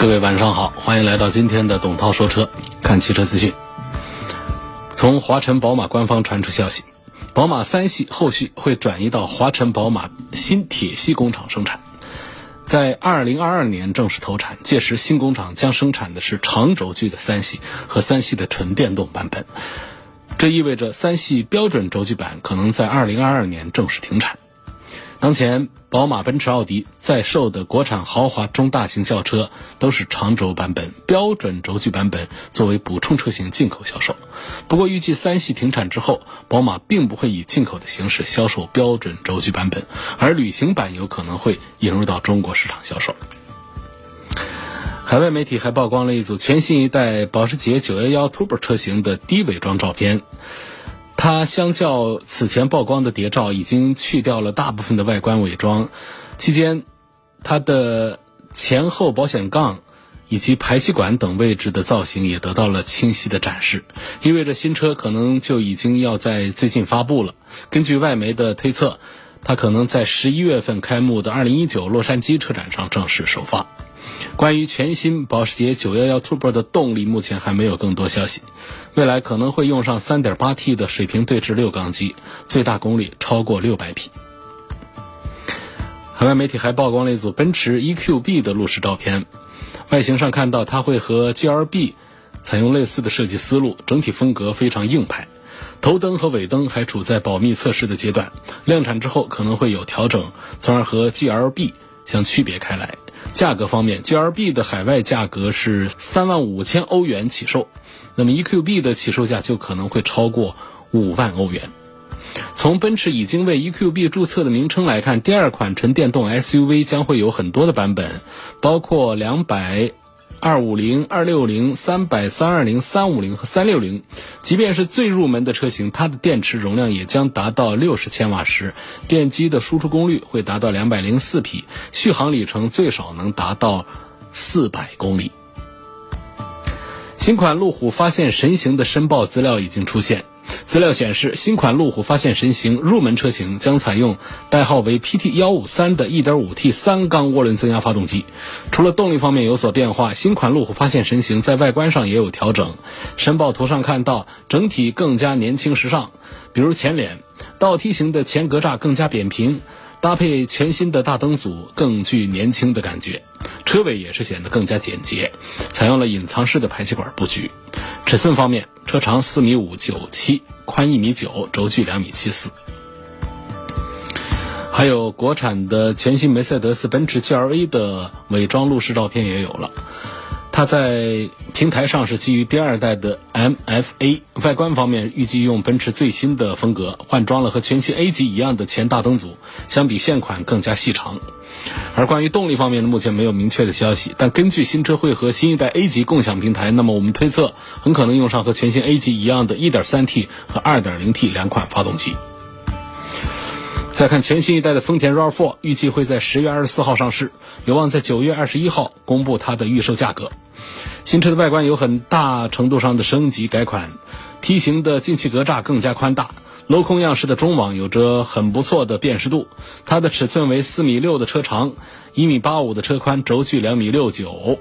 各位晚上好，欢迎来到今天的董涛说车，看汽车资讯。从华晨宝马官方传出消息，宝马三系后续会转移到华晨宝马新铁西工厂生产，在二零二二年正式投产。届时，新工厂将生产的是长轴距的三系和三系的纯电动版本。这意味着三系标准轴距版可能在二零二二年正式停产。当前，宝马、奔驰、奥迪在售的国产豪华中大型轿车都是长轴版本，标准轴距版本作为补充车型进口销售。不过，预计三系停产之后，宝马并不会以进口的形式销售标准轴距版本，而旅行版有可能会引入到中国市场销售。海外媒体还曝光了一组全新一代保时捷911 Turbo 车型的低伪装照片。它相较此前曝光的谍照，已经去掉了大部分的外观伪装。期间，它的前后保险杠以及排气管等位置的造型也得到了清晰的展示，意味着新车可能就已经要在最近发布了。根据外媒的推测，它可能在十一月份开幕的二零一九洛杉矶车展上正式首发。关于全新保时捷911 Turbo 的动力，目前还没有更多消息。未来可能会用上 3.8T 的水平对置六缸机，最大功率超过600匹。海外媒体还曝光了一组奔驰 EQB 的路试照片，外形上看到它会和 GLB 采用类似的设计思路，整体风格非常硬派。头灯和尾灯还处在保密测试的阶段，量产之后可能会有调整，从而和 GLB 相区别开来。价格方面，GLB 的海外价格是三万五千欧元起售，那么 EQB 的起售价就可能会超过五万欧元。从奔驰已经为 EQB 注册的名称来看，第二款纯电动 SUV 将会有很多的版本，包括两百。二五零、二六零、三百、三二零、三五零和三六零，即便是最入门的车型，它的电池容量也将达到六十千瓦时，电机的输出功率会达到两百零四匹，续航里程最少能达到四百公里。新款路虎发现神行的申报资料已经出现。资料显示，新款路虎发现神行入门车型将采用代号为 PT 幺五三的 1.5T 三缸涡轮增压发动机。除了动力方面有所变化，新款路虎发现神行在外观上也有调整。申报图上看到，整体更加年轻时尚，比如前脸倒梯形的前格栅更加扁平。搭配全新的大灯组，更具年轻的感觉。车尾也是显得更加简洁，采用了隐藏式的排气管布局。尺寸方面，车长四米五九七，宽一米九，轴距两米七四。还有国产的全新梅赛德斯奔驰 GLA 的伪装路试照片也有了。它在平台上是基于第二代的 MFA，外观方面预计用奔驰最新的风格，换装了和全新 A 级一样的前大灯组，相比现款更加细长。而关于动力方面呢，目前没有明确的消息，但根据新车会和新一代 A 级共享平台，那么我们推测很可能用上和全新 A 级一样的 1.3T 和 2.0T 两款发动机。再看全新一代的丰田 RAV4，预计会在十月二十四号上市，有望在九月二十一号公布它的预售价格。新车的外观有很大程度上的升级改款，梯形的进气格栅更加宽大，镂空样式的中网有着很不错的辨识度。它的尺寸为四米六的车长，一米八五的车宽，轴距两米六九。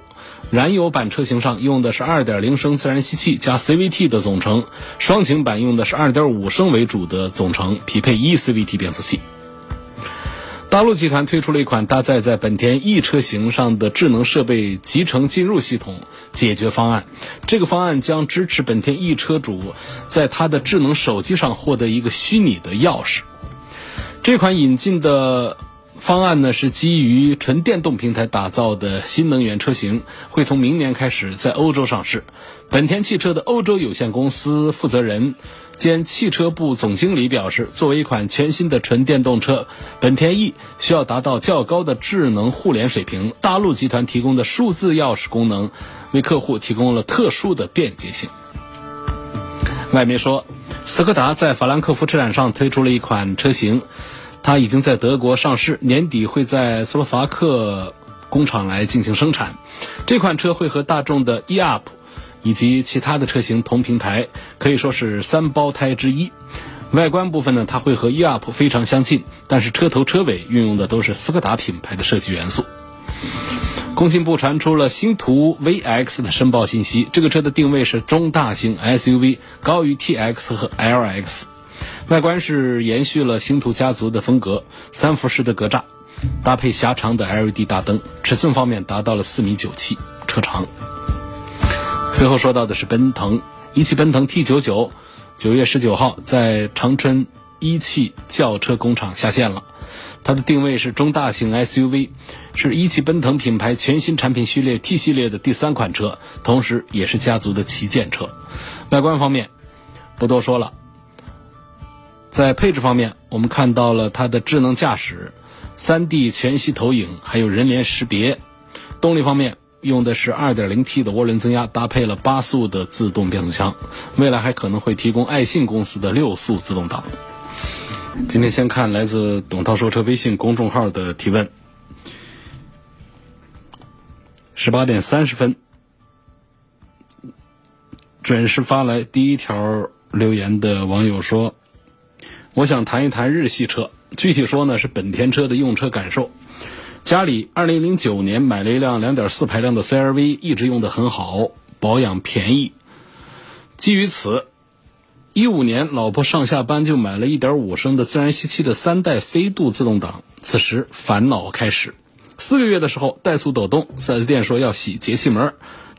燃油版车型上用的是二点零升自然吸气加 CVT 的总成，双擎版用的是二点五升为主的总成，匹配 eCVT 变速器。大陆集团推出了一款搭载在本田 E 车型上的智能设备集成进入系统解决方案，这个方案将支持本田 E 车主在他的智能手机上获得一个虚拟的钥匙。这款引进的。方案呢是基于纯电动平台打造的新能源车型，会从明年开始在欧洲上市。本田汽车的欧洲有限公司负责人兼汽车部总经理表示，作为一款全新的纯电动车，本田 E 需要达到较高的智能互联水平。大陆集团提供的数字钥匙功能，为客户提供了特殊的便捷性。外媒说，斯柯达在法兰克福车展上推出了一款车型，它已经在德国上市，年底会在斯洛伐克工厂来进行生产。这款车会和大众的 e-up 以及其他的车型同平台，可以说是三胞胎之一。外观部分呢，它会和 e-up 非常相近，但是车头车尾运用的都是斯柯达品牌的设计元素。工信部传出了星途 VX 的申报信息，这个车的定位是中大型 SUV，高于 TX 和 LX。外观是延续了星途家族的风格，三辐式的格栅，搭配狭长的 LED 大灯，尺寸方面达到了四米九七车长。最后说到的是奔腾，一汽奔腾 T99，九月十九号在长春一汽轿车工厂下线了。它的定位是中大型 SUV，是一汽奔腾品牌全新产品序列 T 系列的第三款车，同时也是家族的旗舰车。外观方面不多说了，在配置方面，我们看到了它的智能驾驶、3D 全息投影，还有人脸识别。动力方面用的是 2.0T 的涡轮增压，搭配了八速的自动变速箱，未来还可能会提供爱信公司的六速自动挡。今天先看来自董涛说车微信公众号的提问。十八点三十分，准时发来第一条留言的网友说：“我想谈一谈日系车，具体说呢是本田车的用车感受。家里二零零九年买了一辆两点四排量的 CRV，一直用的很好，保养便宜。基于此。”一五年，老婆上下班就买了一点五升的自然吸气的三代飞度自动挡。此时烦恼开始。四个月的时候，怠速抖动，4S 店说要洗节气门，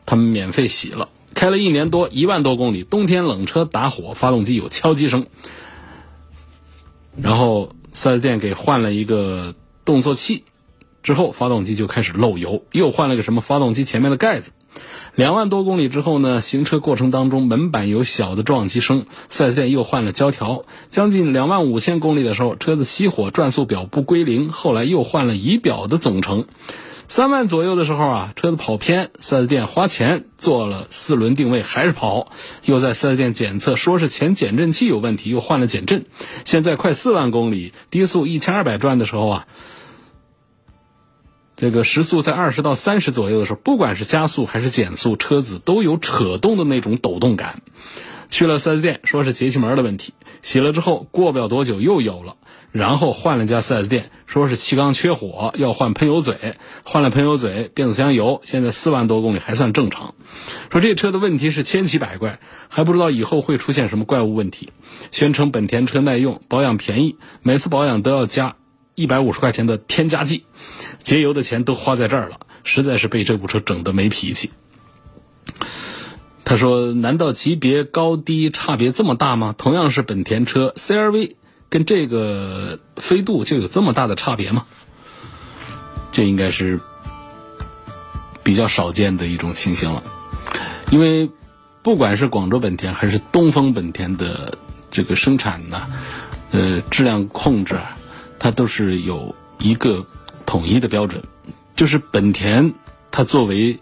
他们免费洗了。开了一年多，一万多公里，冬天冷车打火，发动机有敲击声。然后 4S 店给换了一个动作器，之后发动机就开始漏油，又换了个什么发动机前面的盖子。两万多公里之后呢，行车过程当中门板有小的撞击声，4S 店又换了胶条。将近两万五千公里的时候，车子熄火，转速表不归零，后来又换了仪表的总成。三万左右的时候啊，车子跑偏，4S 店花钱做了四轮定位，还是跑，又在 4S 店检测，说是前减震器有问题，又换了减震。现在快四万公里，低速一千二百转的时候啊。这个时速在二十到三十左右的时候，不管是加速还是减速，车子都有扯动的那种抖动感。去了 4S 店，说是节气门的问题，洗了之后过不了多久又有了，然后换了家 4S 店，说是气缸缺火，要换喷油嘴，换了喷油嘴，变速箱油，现在四万多公里还算正常。说这车的问题是千奇百怪，还不知道以后会出现什么怪物问题。宣称本田车耐用，保养便宜，每次保养都要加。一百五十块钱的添加剂，节油的钱都花在这儿了，实在是被这部车整得没脾气。他说：“难道级别高低差别这么大吗？同样是本田车，CRV 跟这个飞度就有这么大的差别吗？这应该是比较少见的一种情形了。因为不管是广州本田还是东风本田的这个生产呢，呃，质量控制。”它都是有一个统一的标准，就是本田它作为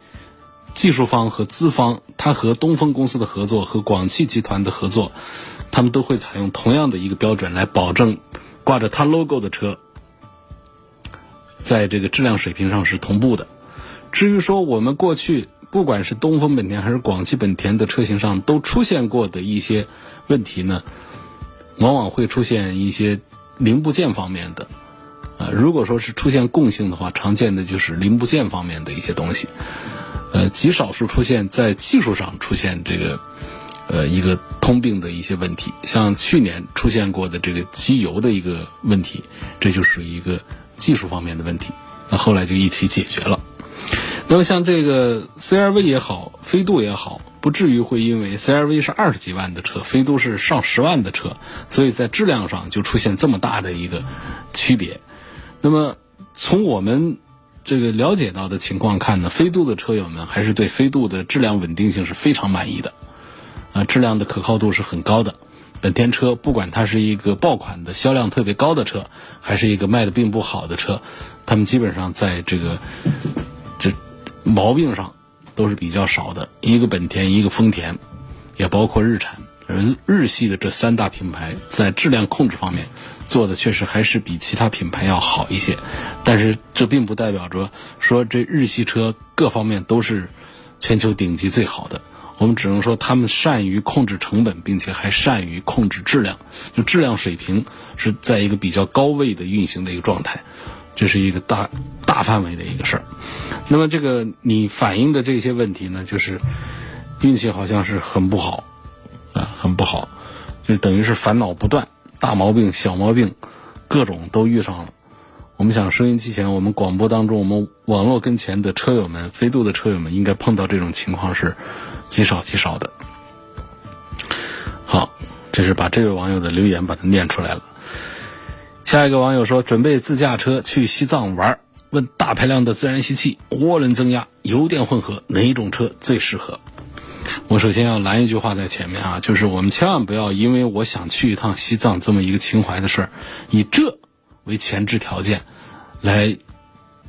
技术方和资方，它和东风公司的合作和广汽集团的合作，他们都会采用同样的一个标准来保证挂着它 logo 的车，在这个质量水平上是同步的。至于说我们过去不管是东风本田还是广汽本田的车型上都出现过的一些问题呢，往往会出现一些。零部件方面的，呃，如果说是出现共性的话，常见的就是零部件方面的一些东西，呃，极少数出现在技术上出现这个，呃，一个通病的一些问题。像去年出现过的这个机油的一个问题，这就属于一个技术方面的问题。那后来就一起解决了。那么像这个 CRV 也好，飞度也好。不至于会因为 CRV 是二十几万的车，飞度是上十万的车，所以在质量上就出现这么大的一个区别。那么从我们这个了解到的情况看呢，飞度的车友们还是对飞度的质量稳定性是非常满意的，啊，质量的可靠度是很高的。本田车，不管它是一个爆款的销量特别高的车，还是一个卖的并不好的车，他们基本上在这个这毛病上都是比较少的。一个本田，一个丰田，也包括日产。日日系的这三大品牌在质量控制方面做的确实还是比其他品牌要好一些，但是这并不代表着说这日系车各方面都是全球顶级最好的。我们只能说他们善于控制成本，并且还善于控制质量，就质量水平是在一个比较高位的运行的一个状态，这是一个大大范围的一个事儿。那么这个你反映的这些问题呢，就是运气好像是很不好。啊，很不好，就等于是烦恼不断，大毛病、小毛病，各种都遇上了。我们想，收音机前、我们广播当中、我们网络跟前的车友们、飞度的车友们，应该碰到这种情况是极少极少的。好，这是把这位网友的留言把它念出来了。下一个网友说，准备自驾车去西藏玩，问大排量的自然吸气、涡轮增压、油电混合哪一种车最适合？我首先要拦一句话在前面啊，就是我们千万不要因为我想去一趟西藏这么一个情怀的事儿，以这为前置条件，来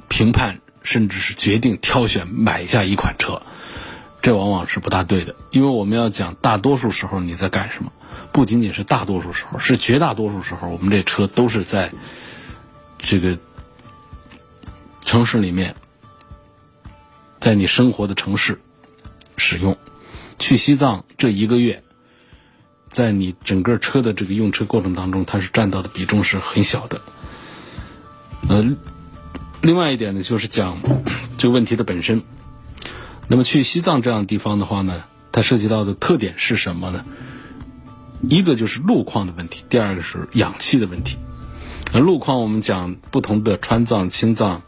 评判甚至是决定挑选买下一款车，这往往是不大对的。因为我们要讲大多数时候你在干什么，不仅仅是大多数时候，是绝大多数时候，我们这车都是在这个城市里面，在你生活的城市使用。去西藏这一个月，在你整个车的这个用车过程当中，它是占到的比重是很小的。呃，另外一点呢，就是讲这个问题的本身。那么去西藏这样的地方的话呢，它涉及到的特点是什么呢？一个就是路况的问题，第二个是氧气的问题。那路况我们讲不同的川藏、青藏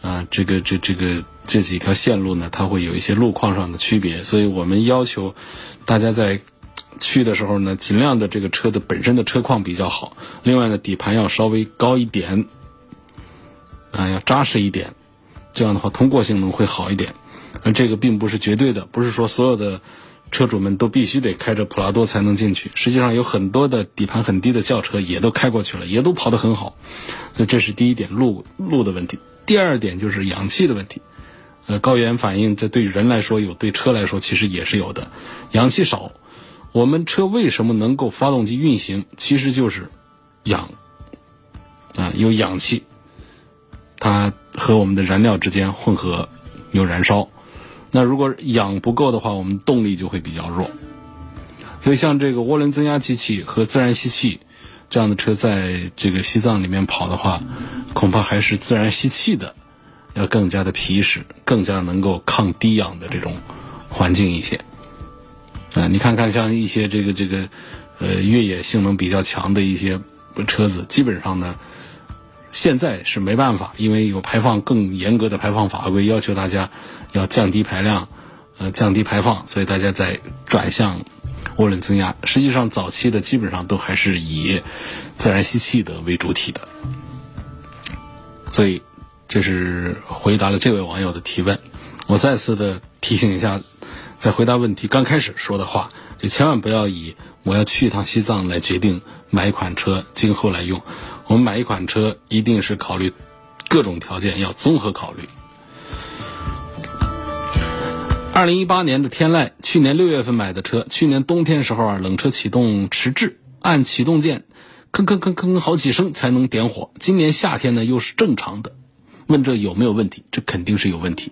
啊，这个这这个。这几条线路呢，它会有一些路况上的区别，所以我们要求大家在去的时候呢，尽量的这个车的本身的车况比较好。另外呢，底盘要稍微高一点，啊，要扎实一点，这样的话通过性能会好一点。而这个并不是绝对的，不是说所有的车主们都必须得开着普拉多才能进去。实际上有很多的底盘很低的轿车也都开过去了，也都跑得很好。那这是第一点，路路的问题。第二点就是氧气的问题。呃，高原反应这对人来说有，对车来说其实也是有的。氧气少，我们车为什么能够发动机运行？其实就是氧啊，有氧气，它和我们的燃料之间混合有燃烧。那如果氧不够的话，我们动力就会比较弱。所以像这个涡轮增压机器和自然吸气这样的车，在这个西藏里面跑的话，恐怕还是自然吸气的。要更加的皮实，更加能够抗低氧的这种环境一些。啊，你看看像一些这个这个呃越野性能比较强的一些车子，基本上呢，现在是没办法，因为有排放更严格的排放法规，要求大家要降低排量，呃降低排放，所以大家在转向涡轮增压。实际上早期的基本上都还是以自然吸气的为主体的，所以。这是回答了这位网友的提问，我再次的提醒一下，在回答问题刚开始说的话，就千万不要以我要去一趟西藏来决定买一款车今后来用。我们买一款车一定是考虑各种条件，要综合考虑。二零一八年的天籁，去年六月份买的车，去年冬天时候啊，冷车启动迟滞，按启动键，吭吭吭吭好几声才能点火。今年夏天呢，又是正常的。问这有没有问题？这肯定是有问题。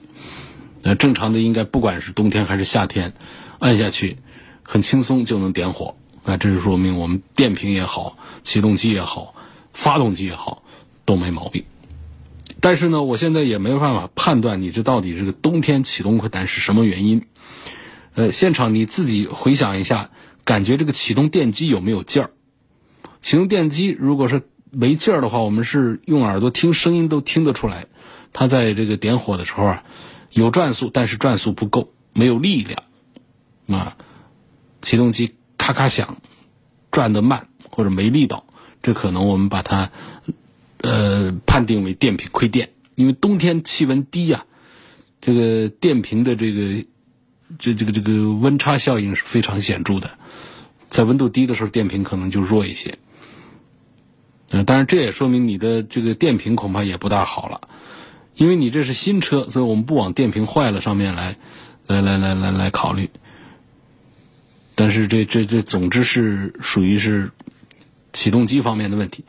呃，正常的应该不管是冬天还是夏天，按下去很轻松就能点火。那这是说明我们电瓶也好，启动机也好，发动机也好都没毛病。但是呢，我现在也没有办法判断你这到底这个冬天启动困难是什么原因。呃，现场你自己回想一下，感觉这个启动电机有没有劲儿？启动电机如果是。没劲儿的话，我们是用耳朵听声音都听得出来，它在这个点火的时候啊，有转速，但是转速不够，没有力量，啊，启动机咔咔响，转得慢或者没力道，这可能我们把它呃判定为电瓶亏电，因为冬天气温低呀，这个电瓶的这个这这个这个温差效应是非常显著的，在。温度低的时候，电瓶可能就弱一些。嗯，当然这也说明你的这个电瓶恐怕也不大好了，因为你这是新车，所以我们不往电瓶坏了上面来，来来来来来考虑。但是这这这，总之是属于是启动机方面的问题。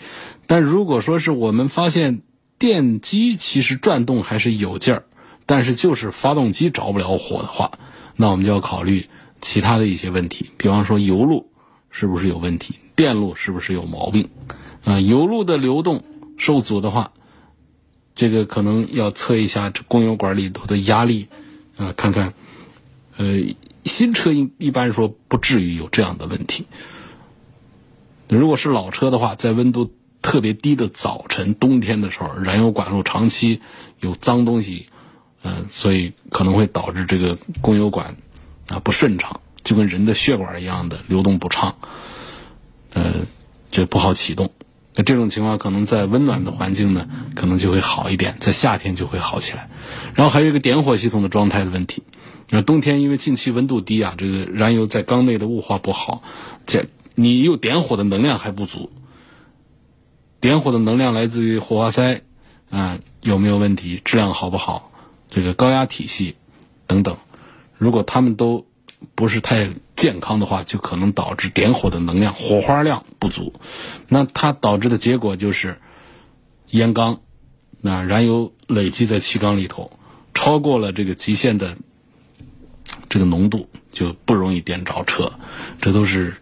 但如果说是我们发现电机其实转动还是有劲儿，但是就是发动机着不了火的话，那我们就要考虑其他的一些问题，比方说油路是不是有问题，电路是不是有毛病。啊，油路的流动受阻的话，这个可能要测一下这供油管里头的压力，啊，看看，呃，新车一一般说不至于有这样的问题。如果是老车的话，在温度特别低的早晨、冬天的时候，燃油管路长期有脏东西，嗯，所以可能会导致这个供油管啊不顺畅，就跟人的血管一样的流动不畅，呃，就不好启动。那这种情况可能在温暖的环境呢，可能就会好一点，在夏天就会好起来。然后还有一个点火系统的状态的问题。那冬天因为近期温度低啊，这个燃油在缸内的雾化不好，这你又点火的能量还不足。点火的能量来自于火花塞，啊有没有问题？质量好不好？这个高压体系等等，如果他们都不是太。健康的话，就可能导致点火的能量、火花量不足，那它导致的结果就是烟缸，那燃油累积在气缸里头，超过了这个极限的这个浓度，就不容易点着车。这都是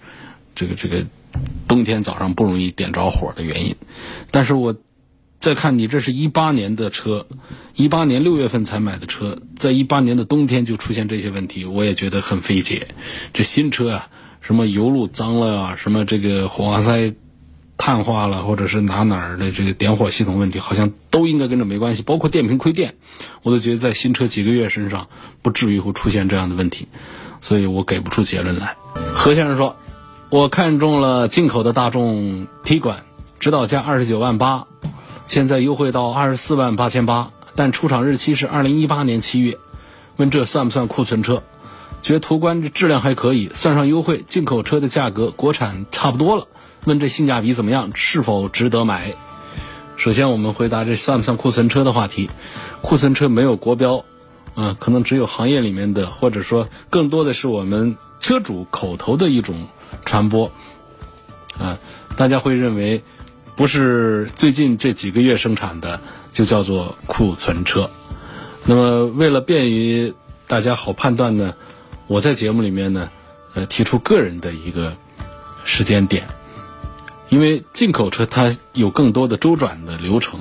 这个这个冬天早上不容易点着火的原因。但是我。再看你，这是一八年的车，一八年六月份才买的车，在一八年的冬天就出现这些问题，我也觉得很费解。这新车啊，什么油路脏了啊，什么这个火花塞碳化了，或者是哪哪儿的这个点火系统问题，好像都应该跟这没关系。包括电瓶亏电，我都觉得在新车几个月身上不至于会出现这样的问题，所以我给不出结论来。何先生说，我看中了进口的大众 T 管，指导价二十九万八。现在优惠到二十四万八千八，但出厂日期是二零一八年七月。问这算不算库存车？觉得途观这质量还可以，算上优惠，进口车的价格国产差不多了。问这性价比怎么样？是否值得买？首先我们回答这算不算库存车的话题。库存车没有国标，啊，可能只有行业里面的，或者说更多的是我们车主口头的一种传播，啊，大家会认为。不是最近这几个月生产的，就叫做库存车。那么为了便于大家好判断呢，我在节目里面呢，呃，提出个人的一个时间点，因为进口车它有更多的周转的流程，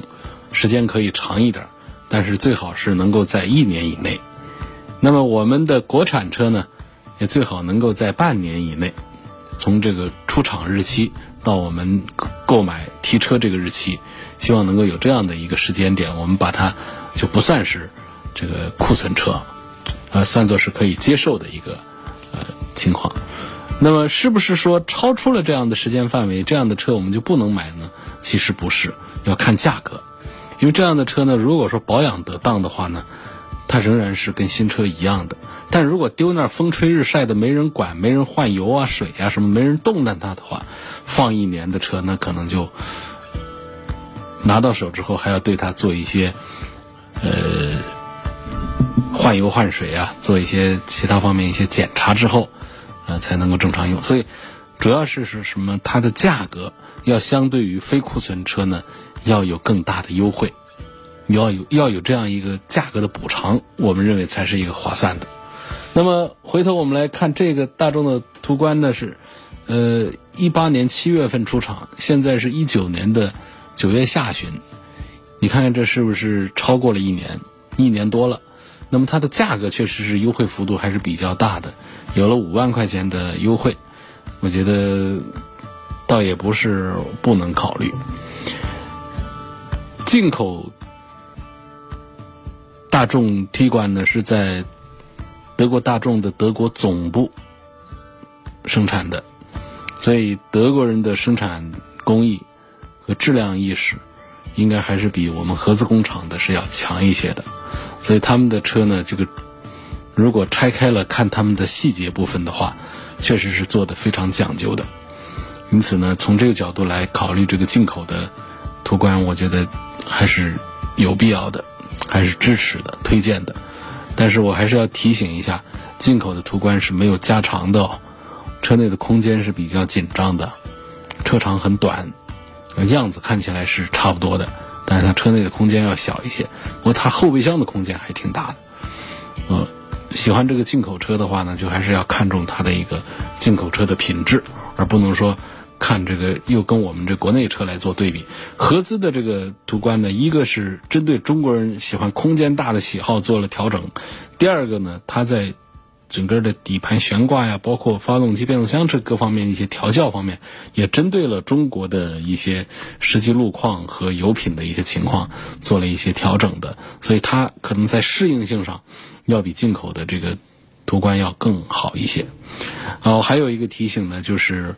时间可以长一点，但是最好是能够在一年以内。那么我们的国产车呢，也最好能够在半年以内，从这个出厂日期。到我们购买提车这个日期，希望能够有这样的一个时间点，我们把它就不算是这个库存车，呃，算作是可以接受的一个呃情况。那么，是不是说超出了这样的时间范围，这样的车我们就不能买呢？其实不是，要看价格，因为这样的车呢，如果说保养得当的话呢，它仍然是跟新车一样的。但如果丢那儿风吹日晒的没人管、没人换油啊、水啊什么，没人动弹它的话，放一年的车那可能就拿到手之后还要对它做一些呃换油换水啊，做一些其他方面一些检查之后，呃才能够正常用。所以主要是是什么？它的价格要相对于非库存车呢，要有更大的优惠，要有要有这样一个价格的补偿，我们认为才是一个划算的。那么回头我们来看这个大众的途观呢是，呃，一八年七月份出厂，现在是一九年的九月下旬，你看看这是不是超过了一年，一年多了？那么它的价格确实是优惠幅度还是比较大的，有了五万块钱的优惠，我觉得倒也不是不能考虑。进口大众 T 冠呢是在。德国大众的德国总部生产的，所以德国人的生产工艺和质量意识，应该还是比我们合资工厂的是要强一些的。所以他们的车呢，这个如果拆开了看他们的细节部分的话，确实是做的非常讲究的。因此呢，从这个角度来考虑这个进口的途观，我觉得还是有必要的，还是支持的、推荐的。但是我还是要提醒一下，进口的途观是没有加长的哦，车内的空间是比较紧张的，车长很短，样子看起来是差不多的，但是它车内的空间要小一些。不过它后备箱的空间还挺大的，呃，喜欢这个进口车的话呢，就还是要看重它的一个进口车的品质，而不能说。看这个又跟我们这国内车来做对比，合资的这个途观呢，一个是针对中国人喜欢空间大的喜好做了调整，第二个呢，它在整个的底盘悬挂呀，包括发动机、变速箱这各方面一些调教方面，也针对了中国的一些实际路况和油品的一些情况做了一些调整的，所以它可能在适应性上要比进口的这个途观要更好一些。哦，还有一个提醒呢，就是。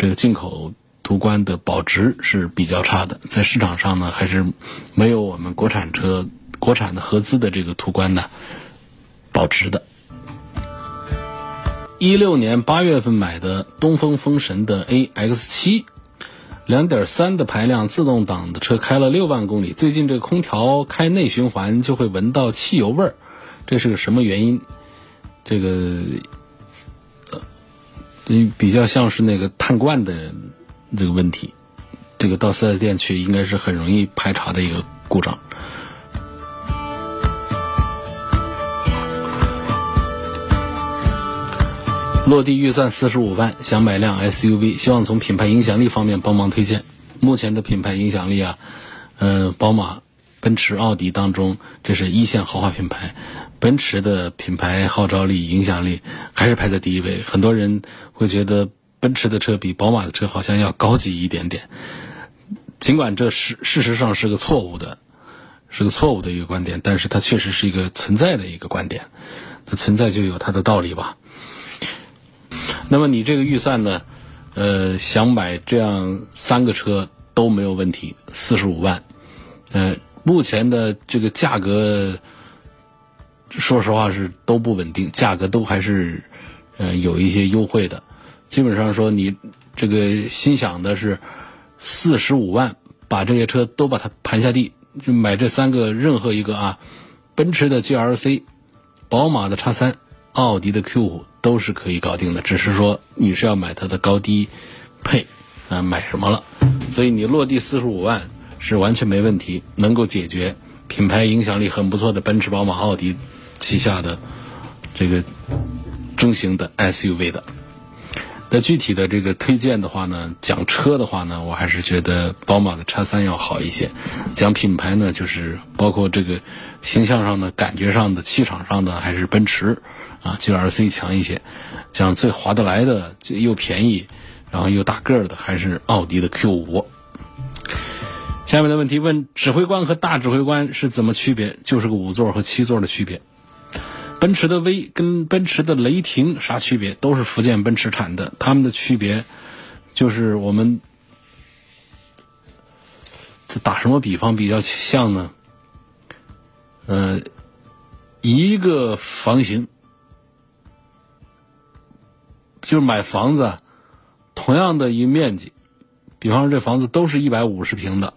这个进口途观的保值是比较差的，在市场上呢还是没有我们国产车、国产的合资的这个途观呢保值的。一六年八月份买的东风风神的 AX 七，两点三的排量自动挡的车开了六万公里，最近这空调开内循环就会闻到汽油味儿，这是个什么原因？这个。你比较像是那个碳罐的这个问题，这个到四 S 店去应该是很容易排查的一个故障。落地预算四十五万，想买辆 SUV，希望从品牌影响力方面帮忙推荐。目前的品牌影响力啊，嗯，宝马、奔驰、奥迪当中，这是一线豪华品牌。奔驰的品牌号召力、影响力还是排在第一位。很多人会觉得奔驰的车比宝马的车好像要高级一点点，尽管这是事实上是个错误的，是个错误的一个观点，但是它确实是一个存在的一个观点。它存在就有它的道理吧。那么你这个预算呢？呃，想买这样三个车都没有问题，四十五万。呃，目前的这个价格。说实话是都不稳定，价格都还是，呃，有一些优惠的。基本上说，你这个心想的是四十五万，把这些车都把它盘下地，就买这三个任何一个啊，奔驰的 GLC，宝马的叉三，奥迪的 Q 五都是可以搞定的。只是说你是要买它的高低配啊，买什么了？所以你落地四十五万是完全没问题，能够解决品牌影响力很不错的奔驰、宝马、奥迪。旗下的这个中型的 SUV 的，那具体的这个推荐的话呢，讲车的话呢，我还是觉得宝马的叉三要好一些。讲品牌呢，就是包括这个形象上的、感觉上的、气场上的，还是奔驰啊 GLC 强一些。讲最划得来的、又便宜，然后又大个儿的，还是奥迪的 Q 五。下面的问题问：指挥官和大指挥官是怎么区别？就是个五座和七座的区别。奔驰的 V 跟奔驰的雷霆啥区别？都是福建奔驰产的，它们的区别就是我们这打什么比方比较像呢？呃，一个房型就是买房子，同样的一面积，比方说这房子都是一百五十平的，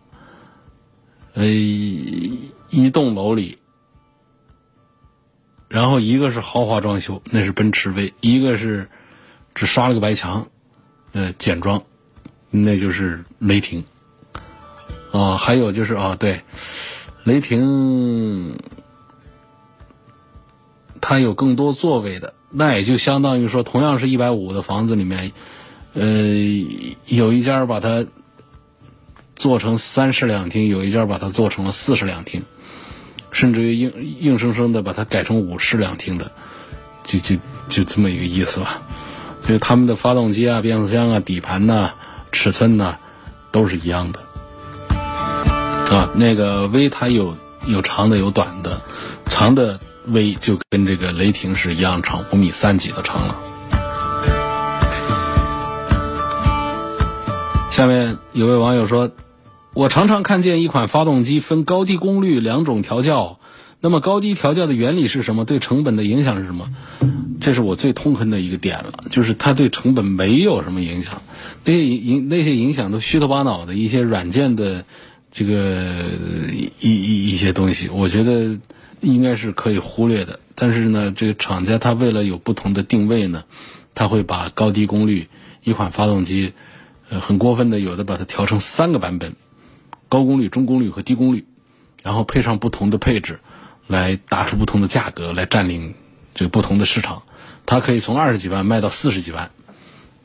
呃，一栋楼里。然后一个是豪华装修，那是奔驰 V；一个是只刷了个白墙，呃，简装，那就是雷霆。啊，还有就是啊，对，雷霆它有更多座位的，那也就相当于说，同样是一百五的房子里面，呃，有一家把它做成三室两厅，有一家把它做成了四室两厅。甚至于硬硬生生的把它改成五室两厅的，就就就这么一个意思吧。就他们的发动机啊、变速箱啊、底盘呐、尺寸呐，都是一样的。啊，那个 V 它有有长的有短的，长的 V 就跟这个雷霆是一样长，五米三几的长了。下面有位网友说。我常常看见一款发动机分高低功率两种调教，那么高低调教的原理是什么？对成本的影响是什么？这是我最痛恨的一个点了，就是它对成本没有什么影响，那些影那些影响都虚头巴脑的一些软件的这个一一一些东西，我觉得应该是可以忽略的。但是呢，这个厂家他为了有不同的定位呢，他会把高低功率一款发动机，很过分的有的把它调成三个版本，高功率、中功率和低功率，然后配上不同的配置。来打出不同的价格，来占领这个不同的市场，它可以从二十几万卖到四十几万，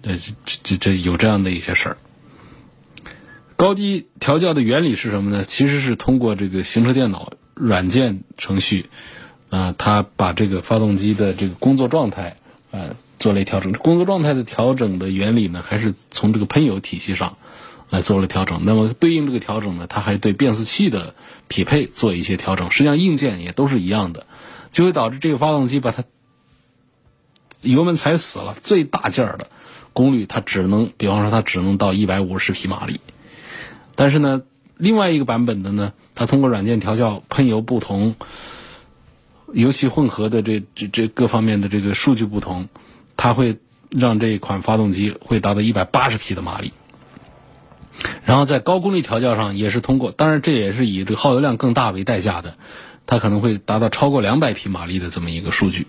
这这这有这样的一些事儿。高低调教的原理是什么呢？其实是通过这个行车电脑软件程序，啊，它把这个发动机的这个工作状态啊做了一调整。工作状态的调整的原理呢，还是从这个喷油体系上。来做了调整，那么对应这个调整呢，它还对变速器的匹配做一些调整。实际上硬件也都是一样的，就会导致这个发动机把它油门踩死了，最大劲儿的功率它只能，比方说它只能到一百五十匹马力。但是呢，另外一个版本的呢，它通过软件调教喷油不同，油气混合的这这这各方面的这个数据不同，它会让这一款发动机会达到一百八十匹的马力。然后在高功率调教上也是通过，当然这也是以这个耗油量更大为代价的，它可能会达到超过两百匹马力的这么一个数据，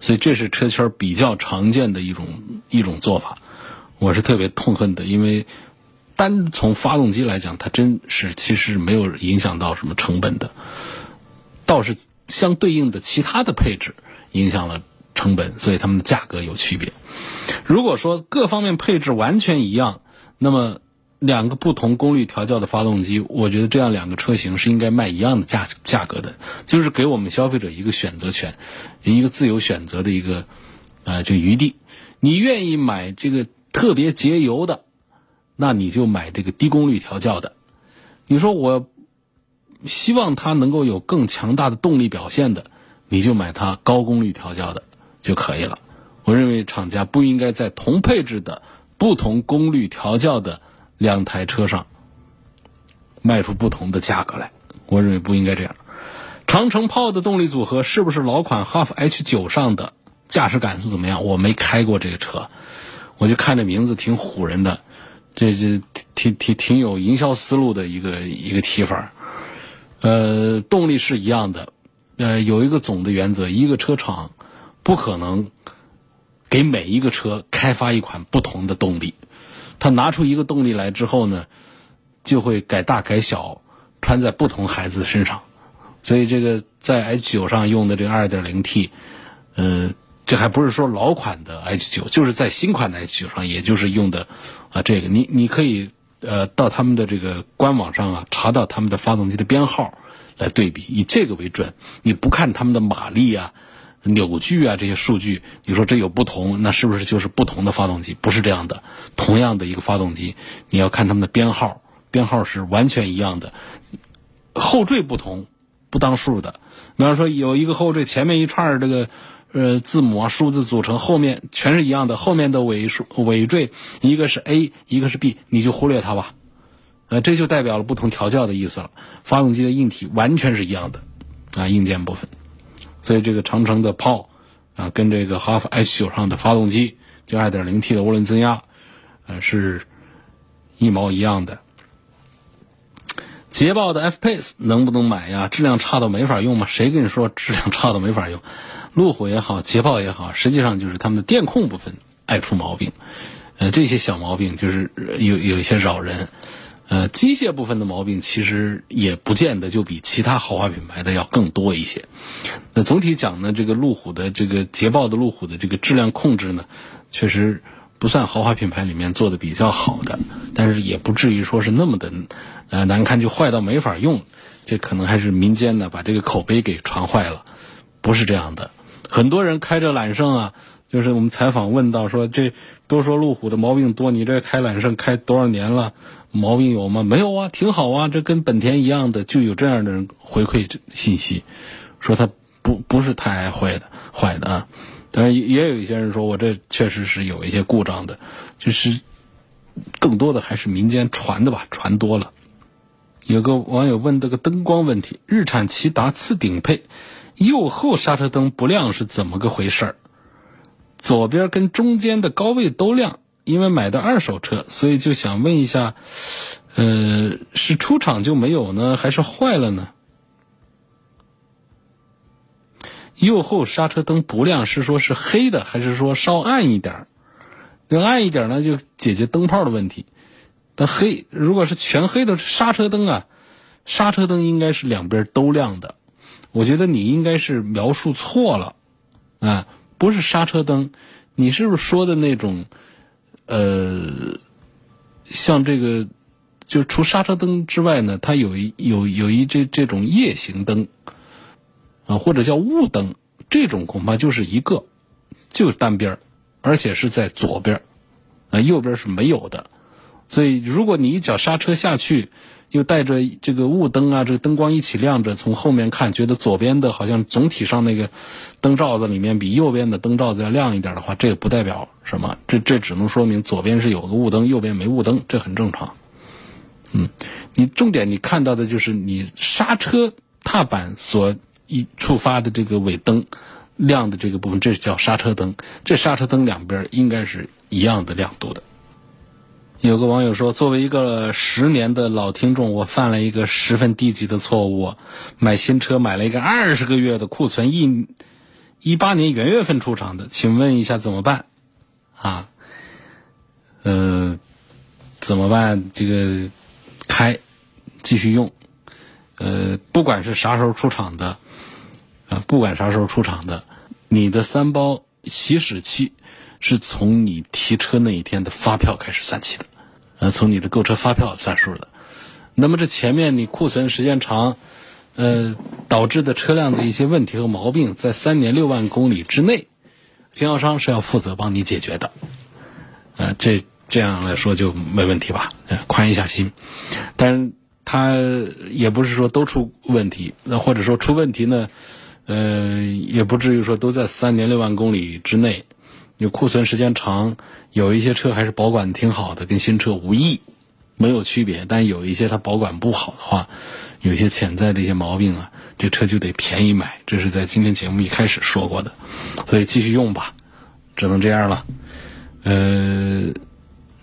所以这是车圈比较常见的一种一种做法，我是特别痛恨的，因为单从发动机来讲，它真是其实没有影响到什么成本的，倒是相对应的其他的配置影响了成本，所以它们的价格有区别。如果说各方面配置完全一样，那么。两个不同功率调教的发动机，我觉得这样两个车型是应该卖一样的价价格的，就是给我们消费者一个选择权，一个自由选择的一个啊这个余地。你愿意买这个特别节油的，那你就买这个低功率调教的。你说我希望它能够有更强大的动力表现的，你就买它高功率调教的就可以了。我认为厂家不应该在同配置的不同功率调教的。两台车上卖出不同的价格来，我认为不应该这样。长城炮的动力组合是不是老款哈弗 H 九上的？驾驶感受怎么样？我没开过这个车，我就看这名字挺唬人的，这这挺挺挺有营销思路的一个一个提法。呃，动力是一样的，呃，有一个总的原则，一个车厂不可能给每一个车开发一款不同的动力。他拿出一个动力来之后呢，就会改大改小，穿在不同孩子身上。所以这个在 H 九上用的这个 2.0T，呃，这还不是说老款的 H 九，就是在新款的 H 九上，也就是用的啊这个。你你可以呃到他们的这个官网上啊查到他们的发动机的编号来对比，以这个为准。你不看他们的马力啊。扭矩啊，这些数据，你说这有不同，那是不是就是不同的发动机？不是这样的，同样的一个发动机，你要看他们的编号，编号是完全一样的，后缀不同，不当数的。比方说有一个后缀，前面一串这个呃字母啊数字组成，后面全是一样的，后面的尾数尾缀一个是 A，一个是 B，你就忽略它吧。呃，这就代表了不同调教的意思了。发动机的硬体完全是一样的，啊，硬件部分。所以这个长城的炮啊，跟这个哈弗 H 九上的发动机，就 2.0T 的涡轮增压，呃，是一毛一样的。捷豹的 F Pace 能不能买呀？质量差到没法用吗？谁跟你说质量差到没法用？路虎也好，捷豹也好，实际上就是他们的电控部分爱出毛病。呃，这些小毛病就是有有一些扰人。呃，机械部分的毛病其实也不见得就比其他豪华品牌的要更多一些。那总体讲呢，这个路虎的这个捷豹的路虎的这个质量控制呢，确实不算豪华品牌里面做的比较好的，但是也不至于说是那么的呃难看就坏到没法用。这可能还是民间呢把这个口碑给传坏了，不是这样的。很多人开着揽胜啊，就是我们采访问到说，这都说路虎的毛病多，你这开揽胜开多少年了？毛病有吗？没有啊，挺好啊，这跟本田一样的，就有这样的人回馈信息，说他不不是太坏的坏的啊。当然也也有一些人说我这确实是有一些故障的，就是更多的还是民间传的吧，传多了。有个网友问这个灯光问题：日产骐达次顶配，右后刹车灯不亮是怎么个回事儿？左边跟中间的高位都亮，因为买的二手车，所以就想问一下，呃，是出厂就没有呢，还是坏了呢？右后刹车灯不亮是说是黑的，还是说稍暗一点儿？要暗一点呢，就解决灯泡的问题。但黑如果是全黑的刹车灯啊，刹车灯应该是两边都亮的。我觉得你应该是描述错了，啊，不是刹车灯，你是不是说的那种，呃，像这个，就除刹车灯之外呢，它有一有有一这这种夜行灯。啊，或者叫雾灯，这种恐怕就是一个，就单边而且是在左边啊，右边是没有的。所以，如果你一脚刹车下去，又带着这个雾灯啊，这个灯光一起亮着，从后面看，觉得左边的好像总体上那个灯罩子里面比右边的灯罩子要亮一点的话，这也不代表什么，这这只能说明左边是有个雾灯，右边没雾灯，这很正常。嗯，你重点你看到的就是你刹车踏板所。一触发的这个尾灯亮的这个部分，这叫刹车灯。这刹车灯两边应该是一样的亮度的。有个网友说，作为一个十年的老听众，我犯了一个十分低级的错误，买新车买了一个二十个月的库存，一一八年元月份出厂的，请问一下怎么办？啊，嗯，怎么办？这个开继续用，呃，不管是啥时候出厂的。啊，不管啥时候出厂的，你的三包起始期是从你提车那一天的发票开始算起的，呃，从你的购车发票算数的。那么这前面你库存时间长，呃，导致的车辆的一些问题和毛病，在三年六万公里之内，经销商是要负责帮你解决的。呃，这这样来说就没问题吧？宽一下心。但是他也不是说都出问题，那或者说出问题呢？呃，也不至于说都在三年六万公里之内，有库存时间长，有一些车还是保管挺好的，跟新车无异，没有区别。但有一些它保管不好的话，有一些潜在的一些毛病啊，这车就得便宜买。这是在今天节目一开始说过的，所以继续用吧，只能这样了。呃，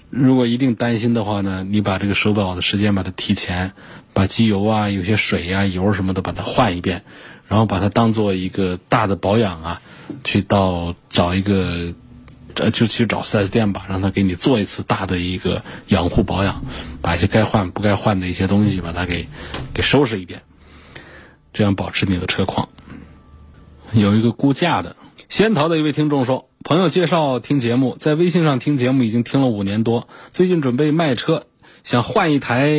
如果一定担心的话呢，你把这个手表的时间把它提前，把机油啊、有些水呀、油什么的把它换一遍。然后把它当做一个大的保养啊，去到找一个，呃，就去找 4S 店吧，让他给你做一次大的一个养护保养，把一些该换不该换的一些东西把它给给收拾一遍，这样保持你的车况。有一个估价的，仙桃的一位听众说，朋友介绍听节目，在微信上听节目已经听了五年多，最近准备卖车，想换一台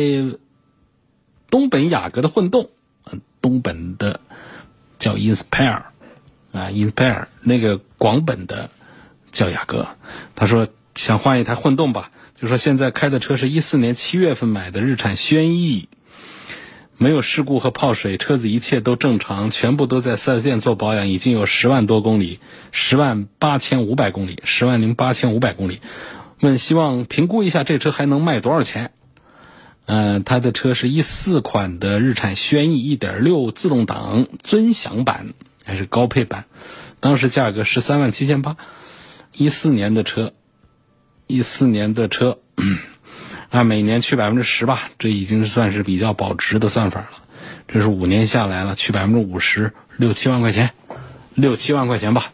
东本雅阁的混动，嗯，东本的。叫 Inspire，啊，Inspire 那个广本的叫雅阁，他说想换一台混动吧，就说现在开的车是一四年七月份买的日产轩逸，没有事故和泡水，车子一切都正常，全部都在 4S 店做保养，已经有十万多公里，十万八千五百公里，十万零八千五百公里，问希望评估一下这车还能卖多少钱。嗯，他的车是一四款的日产轩逸1.6自动挡尊享版还是高配版？当时价格十三万七千八，一四年的车，一四年的车，按 每年去百分之十吧，这已经算是比较保值的算法了。这是五年下来了，去百分之五十，六七万块钱，六七万块钱吧。